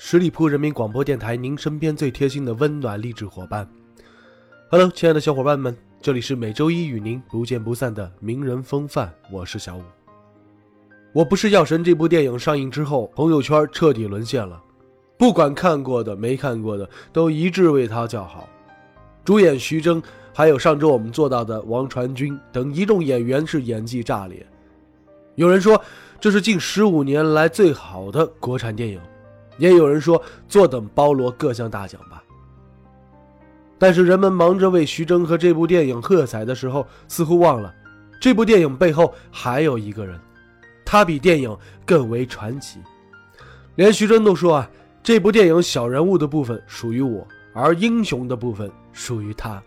十里铺人民广播电台，您身边最贴心的温暖励志伙伴。Hello，亲爱的小伙伴们，这里是每周一与您不见不散的名人风范，我是小五。我不是药神这部电影上映之后，朋友圈彻底沦陷了，不管看过的没看过的，都一致为他叫好。主演徐峥，还有上周我们做到的王传君等一众演员是演技炸裂。有人说。这是近十五年来最好的国产电影，也有人说坐等包罗各项大奖吧。但是人们忙着为徐峥和这部电影喝彩的时候，似乎忘了，这部电影背后还有一个人，他比电影更为传奇。连徐峥都说啊，这部电影小人物的部分属于我，而英雄的部分属于他。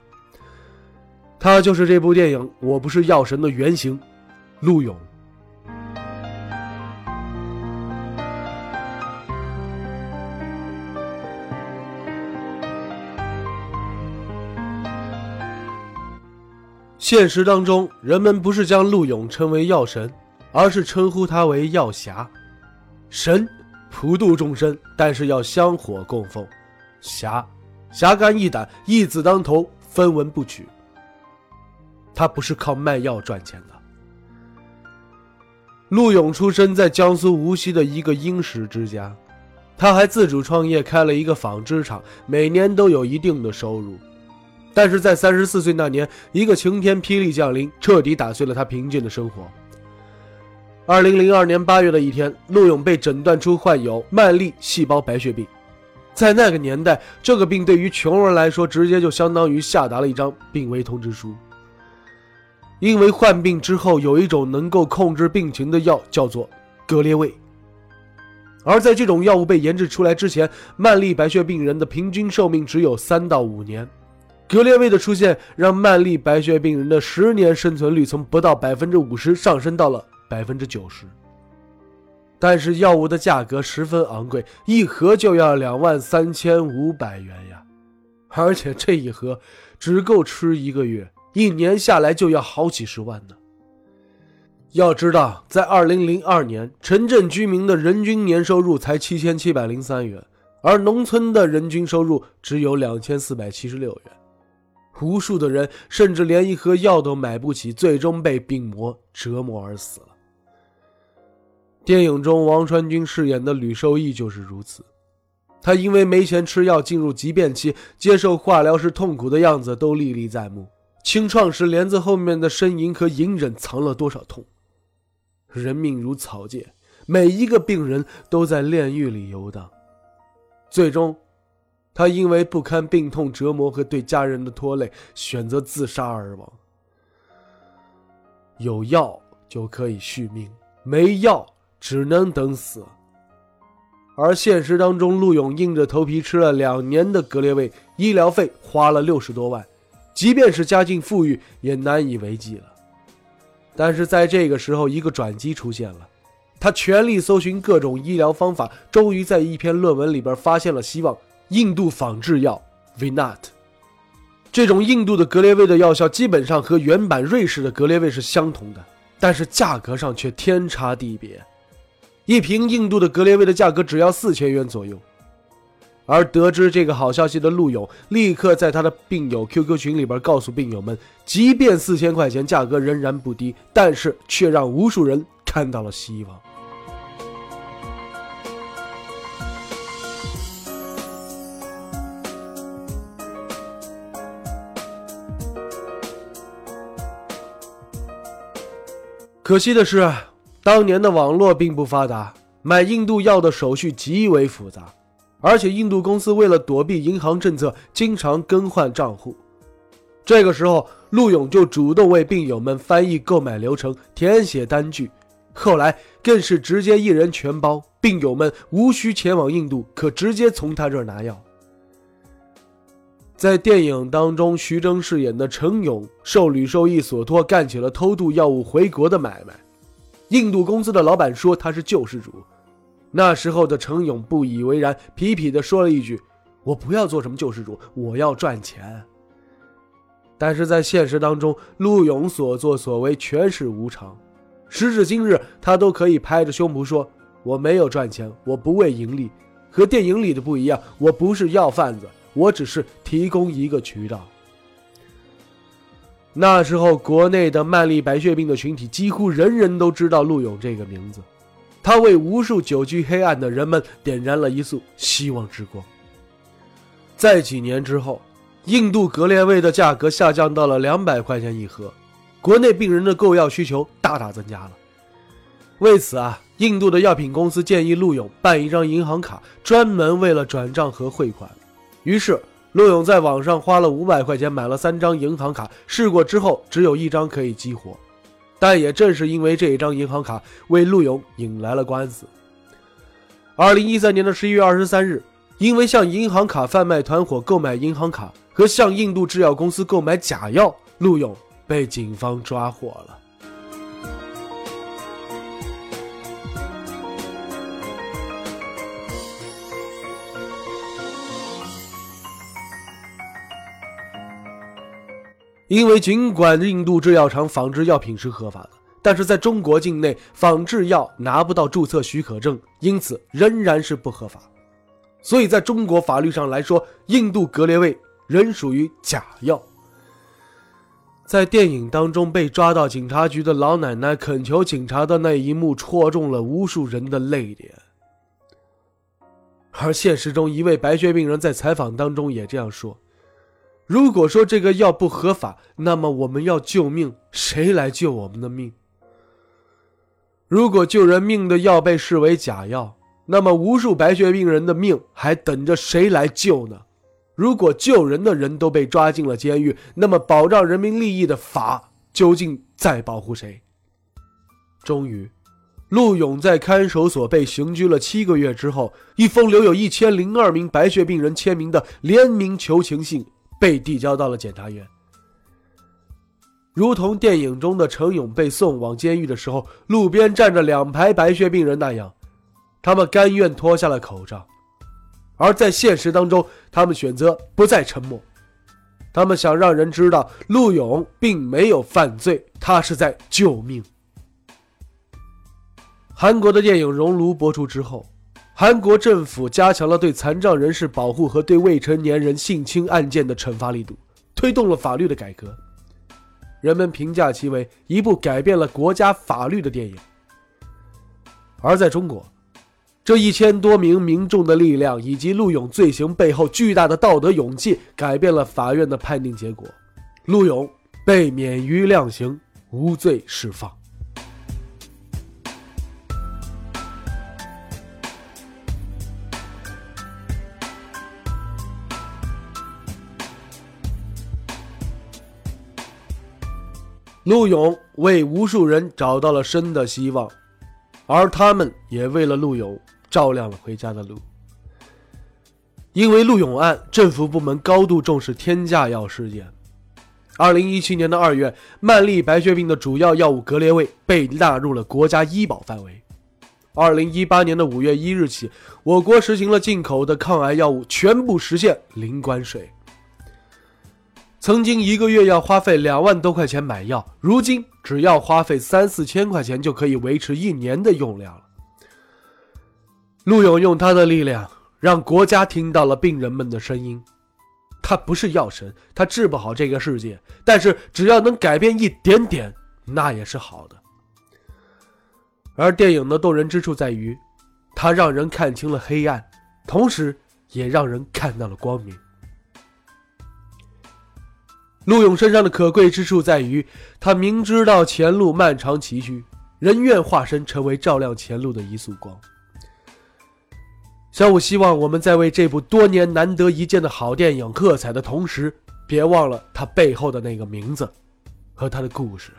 他就是这部电影《我不是药神》的原型，陆勇。现实当中，人们不是将陆勇称为药神，而是称呼他为药侠。神普度众生，但是要香火供奉；侠侠肝义胆，义字当头，分文不取。他不是靠卖药赚钱的。陆勇出生在江苏无锡的一个殷实之家，他还自主创业开了一个纺织厂，每年都有一定的收入。但是在三十四岁那年，一个晴天霹雳降临，彻底打碎了他平静的生活。二零零二年八月的一天，陆勇被诊断出患有慢粒细胞白血病。在那个年代，这个病对于穷人来说，直接就相当于下达了一张病危通知书。因为患病之后有一种能够控制病情的药，叫做格列卫。而在这种药物被研制出来之前，曼粒白血病人的平均寿命只有三到五年。格列卫的出现，让曼粒白血病人的十年生存率从不到百分之五十上升到了百分之九十。但是药物的价格十分昂贵，一盒就要两万三千五百元呀！而且这一盒只够吃一个月，一年下来就要好几十万呢。要知道，在二零零二年，城镇居民的人均年收入才七千七百零三元，而农村的人均收入只有两千四百七十六元。无数的人甚至连一盒药都买不起，最终被病魔折磨而死了。电影中王传君饰演的吕受益就是如此，他因为没钱吃药进入急变期，接受化疗时痛苦的样子都历历在目。清创时帘子后面的呻吟和隐忍藏了多少痛？人命如草芥，每一个病人都在炼狱里游荡，最终。他因为不堪病痛折磨和对家人的拖累，选择自杀而亡。有药就可以续命，没药只能等死。而现实当中，陆勇硬着头皮吃了两年的格列卫，医疗费花了六十多万，即便是家境富裕，也难以为继了。但是在这个时候，一个转机出现了，他全力搜寻各种医疗方法，终于在一篇论文里边发现了希望。印度仿制药 Vinat，这种印度的格列卫的药效基本上和原版瑞士的格列卫是相同的，但是价格上却天差地别。一瓶印度的格列卫的价格只要四千元左右。而得知这个好消息的陆勇，立刻在他的病友 QQ 群里边告诉病友们，即便四千块钱价格仍然不低，但是却让无数人看到了希望。可惜的是，当年的网络并不发达，买印度药的手续极为复杂，而且印度公司为了躲避银行政策，经常更换账户。这个时候，陆勇就主动为病友们翻译购买流程、填写单据，后来更是直接一人全包，病友们无需前往印度，可直接从他这儿拿药。在电影当中，徐峥饰演的程勇受吕受益所托，干起了偷渡药物回国的买卖。印度公司的老板说他是救世主，那时候的程勇不以为然，痞痞地说了一句：“我不要做什么救世主，我要赚钱。”但是在现实当中，陆勇所作所为全是无常。时至今日，他都可以拍着胸脯说：“我没有赚钱，我不为盈利。和电影里的不一样，我不是要贩子，我只是提供一个渠道。”那时候，国内的曼丽白血病的群体几乎人人都知道陆勇这个名字，他为无数久居黑暗的人们点燃了一束希望之光。在几年之后。印度格列卫的价格下降到了两百块钱一盒，国内病人的购药需求大大增加了。为此啊，印度的药品公司建议陆勇办一张银行卡，专门为了转账和汇款。于是，陆勇在网上花了五百块钱买了三张银行卡，试过之后只有一张可以激活。但也正是因为这一张银行卡，为陆勇引来了官司。二零一三年的十一月二十三日，因为向银行卡贩卖团伙购买银行卡。和向印度制药公司购买假药，陆勇被警方抓获了。因为尽管印度制药厂仿制药品是合法的，但是在中国境内仿制药拿不到注册许可证，因此仍然是不合法。所以在中国法律上来说，印度格列卫。仍属于假药。在电影当中被抓到警察局的老奶奶恳求警察的那一幕，戳中了无数人的泪点。而现实中，一位白血病人在采访当中也这样说：“如果说这个药不合法，那么我们要救命，谁来救我们的命？如果救人命的药被视为假药，那么无数白血病人的命还等着谁来救呢？”如果救人的人都被抓进了监狱，那么保障人民利益的法究竟在保护谁？终于，陆勇在看守所被刑拘了七个月之后，一封留有一千零二名白血病人签名的联名求情信被递交到了检察院。如同电影中的程勇被送往监狱的时候，路边站着两排白血病人那样，他们甘愿脱下了口罩。而在现实当中，他们选择不再沉默，他们想让人知道陆勇并没有犯罪，他是在救命。韩国的电影《熔炉》播出之后，韩国政府加强了对残障人士保护和对未成年人性侵案件的惩罚力度，推动了法律的改革，人们评价其为一部改变了国家法律的电影。而在中国。这一千多名民众的力量，以及陆勇罪行背后巨大的道德勇气，改变了法院的判定结果。陆勇被免于量刑，无罪释放。陆勇为无数人找到了生的希望。而他们也为了陆勇照亮了回家的路。因为陆勇案，政府部门高度重视天价药事件。二零一七年的二月，曼丽白血病的主要药物格列卫被纳入了国家医保范围。二零一八年的五月一日起，我国实行了进口的抗癌药物全部实现零关税。曾经一个月要花费两万多块钱买药，如今只要花费三四千块钱就可以维持一年的用量了。陆勇用他的力量让国家听到了病人们的声音。他不是药神，他治不好这个世界，但是只要能改变一点点，那也是好的。而电影的动人之处在于，它让人看清了黑暗，同时也让人看到了光明。陆勇身上的可贵之处在于，他明知道前路漫长崎岖，仍愿化身成为照亮前路的一束光。小五希望我们在为这部多年难得一见的好电影喝彩的同时，别忘了他背后的那个名字和他的故事。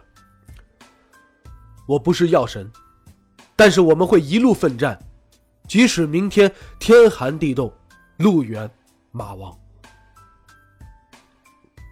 我不是药神，但是我们会一路奋战，即使明天天寒地冻，路远马亡。